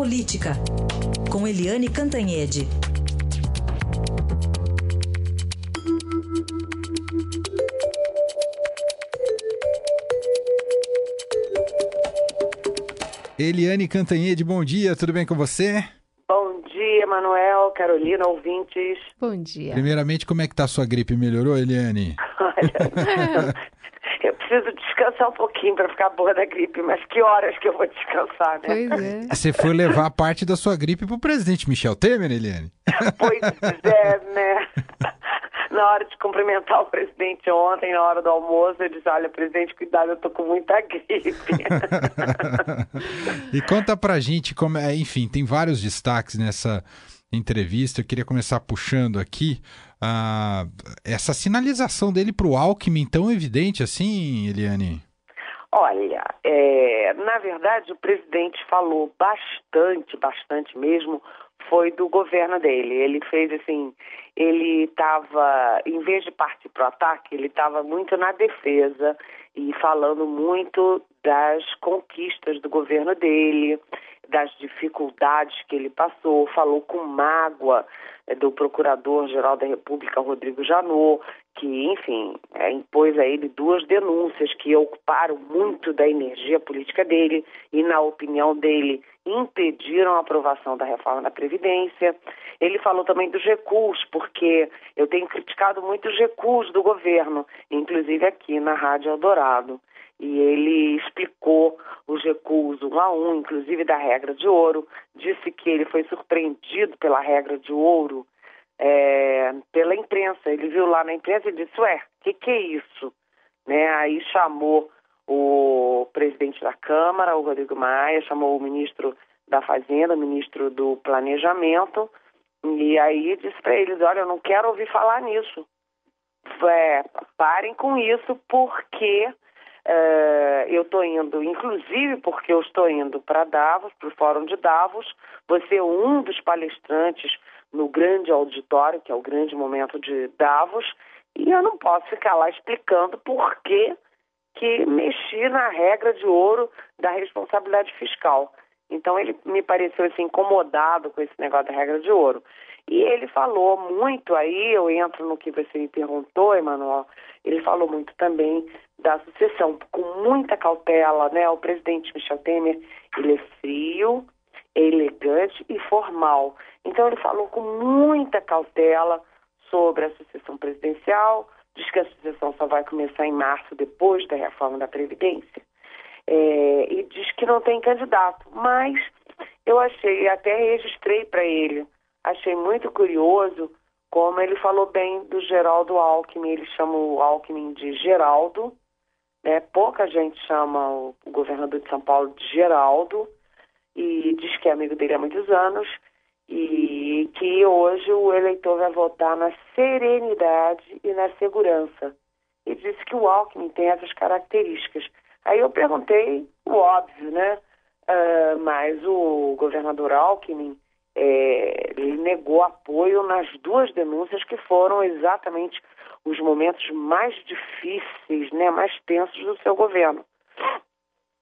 Política, com Eliane Cantanhede. Eliane Cantanhede, bom dia, tudo bem com você? Bom dia, Manuel, Carolina, ouvintes. Bom dia. Primeiramente, como é que tá a sua gripe? Melhorou, Eliane? Olha, eu preciso descansar um pouquinho para ficar boa da gripe, mas que horas que eu vou descansar, né? Pois é. Você foi levar parte da sua gripe pro presidente Michel Temer, Eliane? Pois é, né? Na hora de cumprimentar o presidente ontem, na hora do almoço, eu disse, olha, presidente, cuidado, eu tô com muita gripe. e conta pra gente como é, enfim, tem vários destaques nessa entrevista. Eu queria começar puxando aqui ah, essa sinalização dele pro Alckmin tão evidente assim, Eliane. Olha, é, na verdade o presidente falou bastante, bastante mesmo, foi do governo dele. Ele fez assim, ele estava, em vez de partir para o ataque, ele estava muito na defesa e falando muito das conquistas do governo dele, das dificuldades que ele passou, falou com mágoa é, do Procurador-Geral da República, Rodrigo Janot, que, enfim, é, impôs a ele duas denúncias que ocuparam muito da energia política dele e, na opinião dele, impediram a aprovação da reforma da Previdência. Ele falou também dos recuos, porque eu tenho criticado muito os recuos do governo, inclusive aqui na Rádio Eldorado. E ele explicou os recuos um a um, inclusive da regra de ouro, disse que ele foi surpreendido pela regra de ouro é, pela imprensa. Ele viu lá na imprensa e disse, ué, o que, que é isso? Né? Aí chamou o presidente da Câmara, o Rodrigo Maia, chamou o ministro da Fazenda, o ministro do Planejamento, e aí disse para eles, olha, eu não quero ouvir falar nisso. É, parem com isso, porque é, eu estou indo, inclusive porque eu estou indo para Davos, para o Fórum de Davos, você é um dos palestrantes no grande auditório, que é o grande momento de Davos, e eu não posso ficar lá explicando por que, que mexi na regra de ouro da responsabilidade fiscal. Então ele me pareceu assim, incomodado com esse negócio da regra de ouro. E ele falou muito aí, eu entro no que você me perguntou, Emanuel, ele falou muito também da sucessão, com muita cautela, né? O presidente Michel Temer, ele é frio, é elegante e formal. Então ele falou com muita cautela sobre a sucessão presidencial, diz que a sucessão só vai começar em março, depois da reforma da Previdência, é, e diz que não tem candidato. Mas eu achei, até registrei para ele, achei muito curioso como ele falou bem do Geraldo Alckmin, ele chama o Alckmin de Geraldo, né? pouca gente chama o governador de São Paulo de Geraldo, e diz que é amigo dele há muitos anos, e que hoje o eleitor vai votar na serenidade e na segurança. E disse que o Alckmin tem essas características. Aí eu perguntei o óbvio, né? Uh, mas o governador Alckmin é, negou apoio nas duas denúncias que foram exatamente os momentos mais difíceis, né, mais tensos do seu governo.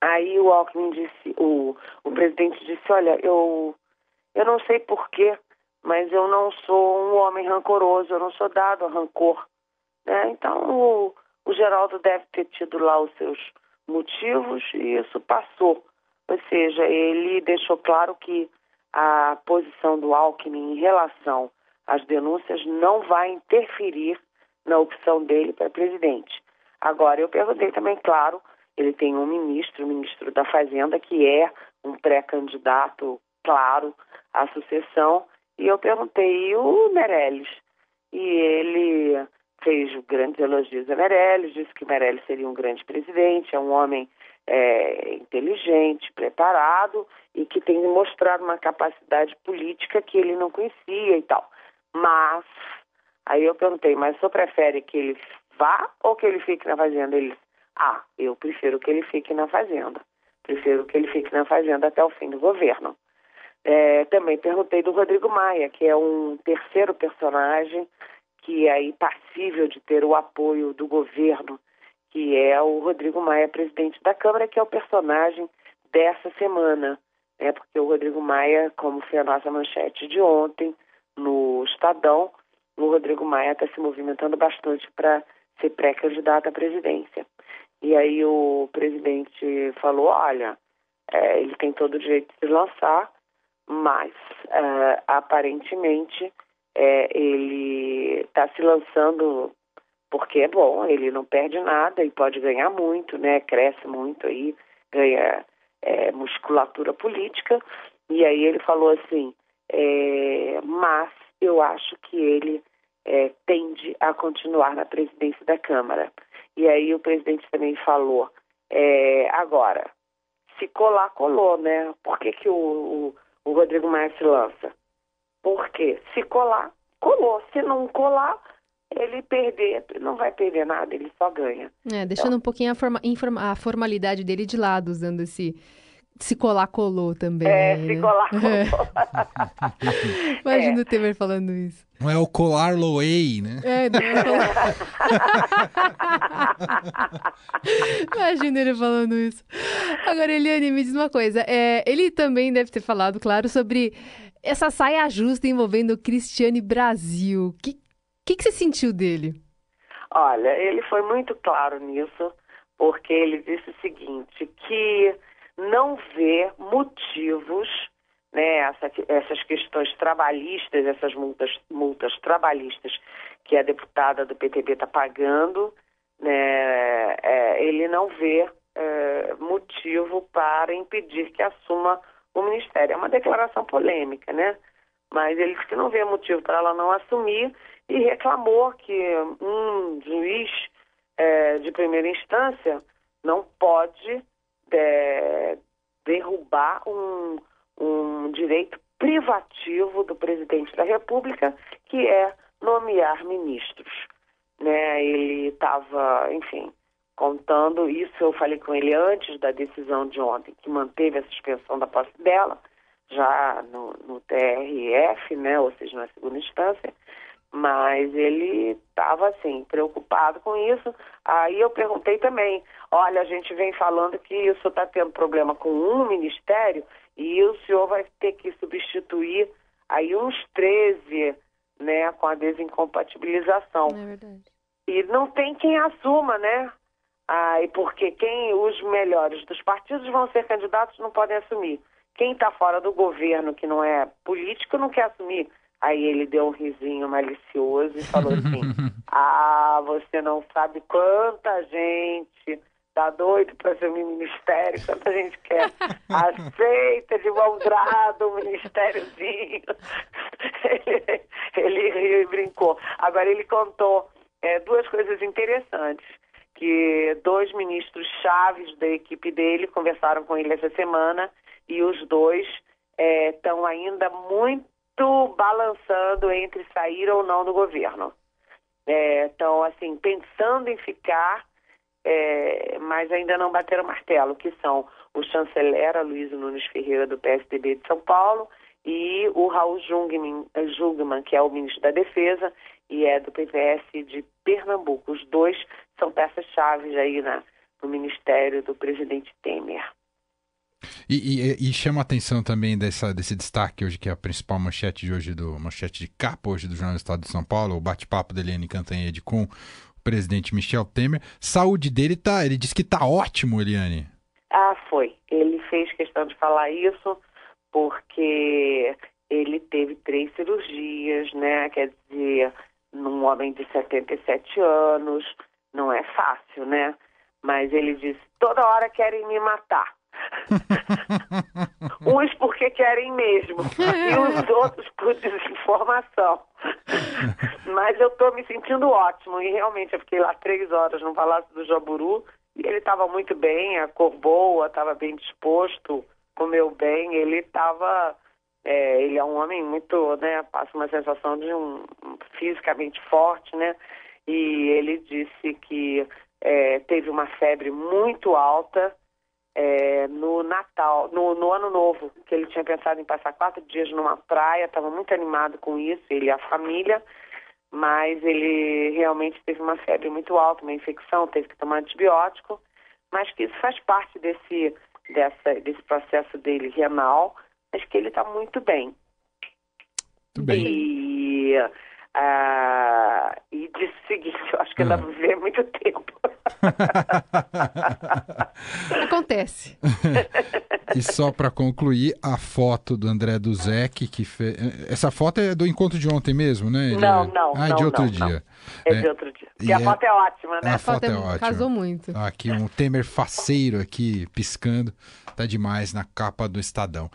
Aí o Alckmin disse, o, o presidente disse, olha, eu eu não sei porquê, mas eu não sou um homem rancoroso, eu não sou dado a rancor. Né? Então, o, o Geraldo deve ter tido lá os seus motivos e isso passou. Ou seja, ele deixou claro que a posição do Alckmin em relação às denúncias não vai interferir na opção dele para presidente. Agora, eu perguntei também, claro, ele tem um ministro, o ministro da Fazenda, que é um pré-candidato, claro, a sucessão, e eu perguntei, e o Meirelles? E ele fez grandes elogios a Meirelles, disse que Meirelles seria um grande presidente, é um homem é, inteligente, preparado e que tem mostrado uma capacidade política que ele não conhecia e tal. Mas, aí eu perguntei, mas o senhor prefere que ele vá ou que ele fique na fazenda? Ele ah, eu prefiro que ele fique na fazenda. Prefiro que ele fique na fazenda até o fim do governo. É, também perguntei do Rodrigo Maia, que é um terceiro personagem que é passível de ter o apoio do governo, que é o Rodrigo Maia, presidente da Câmara, que é o personagem dessa semana. né, porque o Rodrigo Maia, como foi a nossa manchete de ontem no Estadão, o Rodrigo Maia está se movimentando bastante para ser pré-candidato à presidência. E aí o presidente falou, olha, é, ele tem todo o direito de se lançar, mas é, aparentemente é, ele está se lançando porque é bom, ele não perde nada e pode ganhar muito, né? Cresce muito aí, ganha é, musculatura política. E aí ele falou assim, é, mas eu acho que ele é, tende a continuar na presidência da Câmara. E aí o presidente também falou, é, agora, se colar, colou, né? Por que, que o, o, o Rodrigo Maia se lança? Porque se colar, colou. Se não colar, ele perder, não vai perder nada, ele só ganha. É, deixando então, um pouquinho a, forma, a formalidade dele de lado, usando esse se colar, colou também. É, né? se colar, colou. Imagina é. o Temer falando isso. Não é o colar Loei, né? É, não é colar... Imagina ele falando isso. Agora, Eliane, me diz uma coisa. É, ele também deve ter falado, claro, sobre essa saia justa envolvendo o Cristiane Brasil. O que, que, que você sentiu dele? Olha, ele foi muito claro nisso, porque ele disse o seguinte, que não vê motivos, né, essa, essas questões trabalhistas, essas multas, multas trabalhistas que a deputada do PTB está pagando, né, é, ele não vê é, motivo para impedir que assuma o Ministério. É uma declaração polêmica, né? Mas ele disse que não vê motivo para ela não assumir e reclamou que um juiz é, de primeira instância não pode é, derrubar um, um direito privativo do presidente da República, que é nomear ministros. Né? Ele estava, enfim, contando isso, eu falei com ele antes da decisão de ontem, que manteve a suspensão da posse dela, já no, no TRF, né, ou seja, na segunda instância, mas ele estava assim preocupado com isso. Aí eu perguntei também, olha, a gente vem falando que isso está tendo problema com um ministério e o senhor vai ter que substituir aí uns 13, né, com a desincompatibilização. É verdade. E não tem quem assuma, né? Ah, e porque quem os melhores dos partidos vão ser candidatos não podem assumir. Quem está fora do governo, que não é político, não quer assumir. Aí ele deu um risinho malicioso e falou assim: Ah, você não sabe quanta gente tá doido para ser um ministério, quanta gente quer. Aceita de mão dada o ministériozinho. ele, ele riu e brincou. Agora ele contou é, duas coisas interessantes. Que dois ministros chaves da equipe dele conversaram com ele essa semana e os dois estão é, ainda muito balançando entre sair ou não do governo. É, assim, pensando em ficar, é, mas ainda não bateram martelo, que são o chanceler Luiz Nunes Ferreira, do PSDB de São Paulo, e o Raul Jungmann, Jungmann, que é o ministro da Defesa e é do PPS de Pernambuco. Os dois são peças-chave aí na, no ministério do presidente Temer. E, e, e, chama a atenção também dessa, desse destaque hoje, que é a principal manchete de hoje, do manchete de capa hoje do Jornal do Estado de São Paulo, o bate-papo da Eliane Cantanhede com o presidente Michel Temer. Saúde dele tá, ele disse que tá ótimo, Eliane. Ah, foi. Ele fez questão de falar isso porque ele teve três cirurgias, né? Quer dizer, num homem de 77 anos, não é fácil, né? Mas ele disse, toda hora querem me matar. Uns porque querem mesmo. E os outros por desinformação. Mas eu estou me sentindo ótimo. E realmente eu fiquei lá três horas no Palácio do Jaburu. E ele estava muito bem, a cor boa, estava bem disposto, comeu bem, ele estava é, ele é um homem muito, né, passa uma sensação de um fisicamente forte, né? E ele disse que é, teve uma febre muito alta é, no Natal, no, no, Ano Novo, que ele tinha pensado em passar quatro dias numa praia, estava muito animado com isso, ele e a família, mas ele realmente teve uma febre muito alta, uma infecção, teve que tomar antibiótico, mas que isso faz parte desse dessa, desse processo dele renal, mas que ele está muito bem. Muito bem. E, ah, e disse o seguinte, eu acho que Ah. vou viver muito tempo. Acontece. E só para concluir, a foto do André Duzek, que fez. Essa foto é do encontro de ontem mesmo, né? Ele Não, é- não, Ah, é não, de outro não, dia. É, É, de outro dia. e E a é- foto é ótima, né? A foto é ótima. Casou muito. Aqui um Temer faceiro aqui, piscando. Tá demais na capa do Estadão.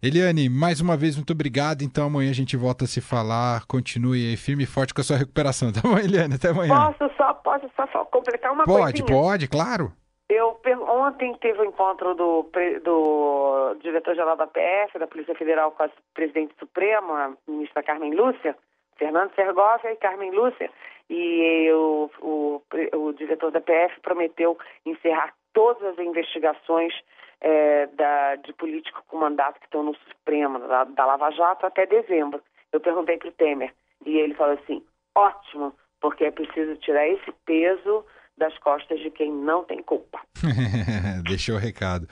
Eliane, mais uma vez, muito obrigado. Então amanhã a gente volta a se falar. Continue aí firme e forte com a sua recuperação. Tá bom, Eliane? Até amanhã. Posso só, posso só, completar uma Pode, coisinha? pode, claro. Eu ontem teve o encontro do, do diretor-geral da PF, da Polícia Federal, com a presidente suprema, a ministra Carmen Lúcia, Fernando Sergovia e Carmen Lúcia, e o, o diretor da PF prometeu encerrar todas as investigações eh, da, de político com mandato que estão no Supremo, da, da Lava Jato, até dezembro. Eu perguntei para o Temer, e ele falou assim, ótimo, porque é preciso tirar esse peso das costas de quem não tem culpa. Deixou o recado.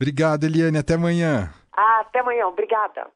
Obrigado, Eliane. Até amanhã. Ah, até amanhã. Obrigada.